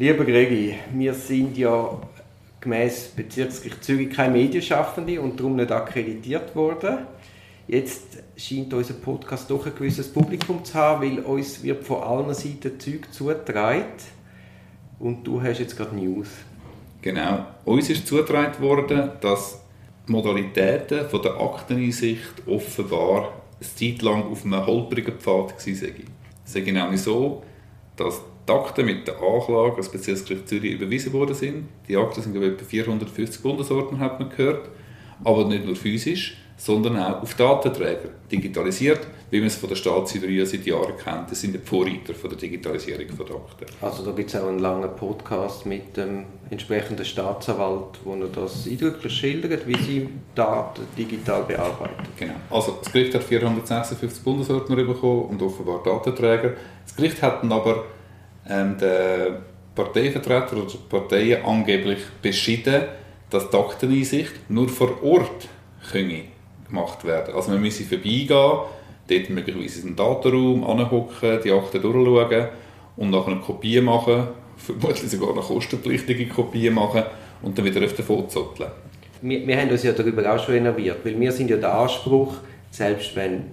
Lieber Gregi, wir sind ja gemäß Bezirksgericht Zürich keine Medienschaffende und darum nicht akkreditiert worden. Jetzt scheint unser Podcast doch ein gewisses Publikum zu haben, weil uns wird von allen Seiten Zeug zugetragen. Und du hast jetzt gerade News. Genau. Uns ist zugetragen worden, dass die Modalitäten von der Akteneinsicht offenbar eine Zeit lang auf einem holprigen Pfad waren. Es ist genau so, dass Akten mit der Anklage als Bezirksgericht Zürich überwiesen worden sind. Die Akten sind etwa 450 Bundesordner, hat man gehört. Aber nicht nur physisch, sondern auch auf Datenträger, digitalisiert, wie man es von der Staatsüberwachung seit Jahren kennt. Das sind die Vorreiter von der Digitalisierung von Akten. Also da gibt es auch einen langen Podcast mit dem entsprechenden Staatsanwalt, wo er das eindrücklich schildert, wie sie Daten digital bearbeiten. Genau. Also das Gericht hat 456 Bundesordner bekommen und offenbar Datenträger. Das Gericht hat dann aber ähm, den Parteivertreter oder Parteien angeblich beschieden, dass die Akteneinsicht nur vor Ort gemacht werden. Also man müsse vorbeigehen, dort möglicherweise in den Datenraum anhocken, die Akten durchschauen und nachher eine Kopie machen, vermutlich sogar eine kostenpflichtige Kopie machen und dann wieder auf den zotteln. Wir, wir haben uns ja darüber auch schon innerviert, weil wir sind ja der Anspruch, selbst wenn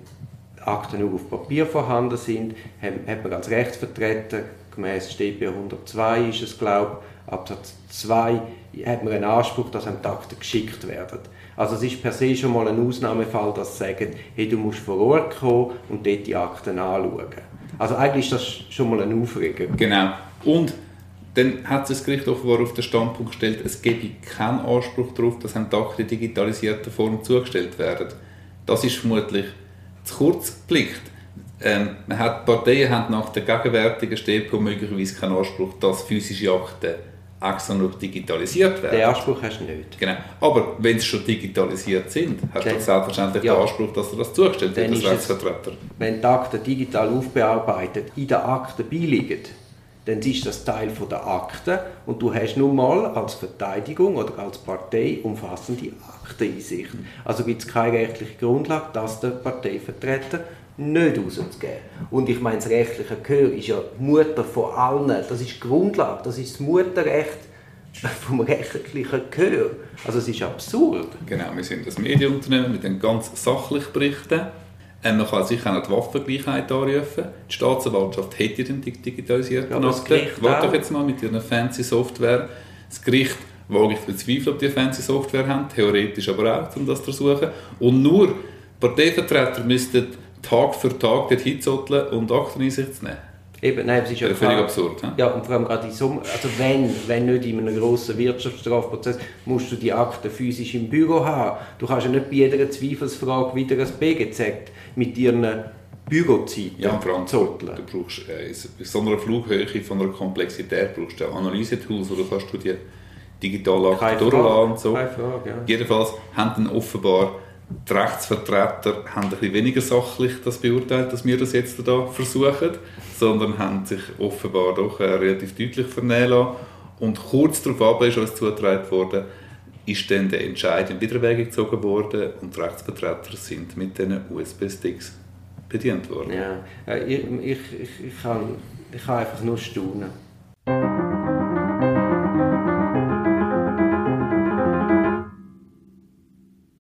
Akten nur auf Papier vorhanden sind, hat man als Rechtsvertreter, gemäß StP 102 ist es glaube ich, Absatz 2, hat man einen Anspruch, dass einem die Akten geschickt werden. Also es ist per se schon mal ein Ausnahmefall, dass sie sagen, hey, du musst vor Ort kommen und dort die Akten anschauen. Also eigentlich ist das schon mal ein Aufreger. Genau. Und dann hat das Gericht offenbar auf den Standpunkt gestellt, es gebe keinen Anspruch darauf, dass einem die Akten in digitalisierter Form zugestellt werden. Das ist vermutlich zu kurz geblickt. Ähm, man hat, Parteien haben nach der gegenwärtigen StPO möglicherweise keinen Anspruch, dass physische Akten extra noch digitalisiert werden. Den Anspruch hast du nicht. Genau. Aber wenn sie schon digitalisiert sind, hast du selbstverständlich ja. den Anspruch, dass du das zugestellt wird als Rechtsvertreter. Wenn die Akten digital aufbearbeitet in der Akte beiliegen, dann ist das Teil der Akte und du hast nun mal als Verteidigung oder als Partei umfassende Akteneinsicht. Also gibt es keine rechtliche Grundlage, dass der Parteivertreter nicht rauszugeben. Und ich meine, das rechtliche Gehör ist ja Mutter von allen. Das ist die Grundlage, das ist das Mutterrecht vom rechtlichen Gehör. Also es ist absurd. Genau, wir sind das Medienunternehmen mit den ganz sachlich berichten. Ähm, man kann sich auch die Waffengleichheit anrufen. Die Staatsanwaltschaft hätte den digitalisiert. Ja, das Gericht Warte doch jetzt mal mit ihrer fancy Software. Das Gericht wage ich bezweifeln, ob die fancy Software haben, theoretisch aber auch, um das zu versuchen. Und nur Parteivertreter müssten Tag für Tag dort hinzotteln und Akteneinsicht zu nehmen. Eben, nein, es ist ja völlig absurd. He? Ja, und vor allem gerade in so, also wenn, wenn nicht in einem grossen Wirtschaftsstrafprozess, musst du die Akten physisch im Büro haben. Du kannst ja nicht bei jeder Zweifelsfrage wieder ein BGZ mit ihren Bürozeiten ja, vor allem, zotteln. Du brauchst äh, bei so einer Flughöhe von einer Komplexität brauchst du Analyse-Tools, oder kannst du die digital Akten durchladen und so. Keine Frage, ja. Jedenfalls haben dann offenbar die Rechtsvertreter haben ein bisschen weniger sachlich das beurteilt, dass wir das jetzt hier versuchen, sondern haben sich offenbar doch äh, relativ deutlich vernehmen lassen. Und kurz darauf ist uns zugetragen worden, ist dann der Entscheid in Wiederwege gezogen worden und die Rechtsvertreter sind mit diesen USB-Sticks bedient worden. Ja, ich, ich, ich, ich, kann, ich kann einfach nur staunen.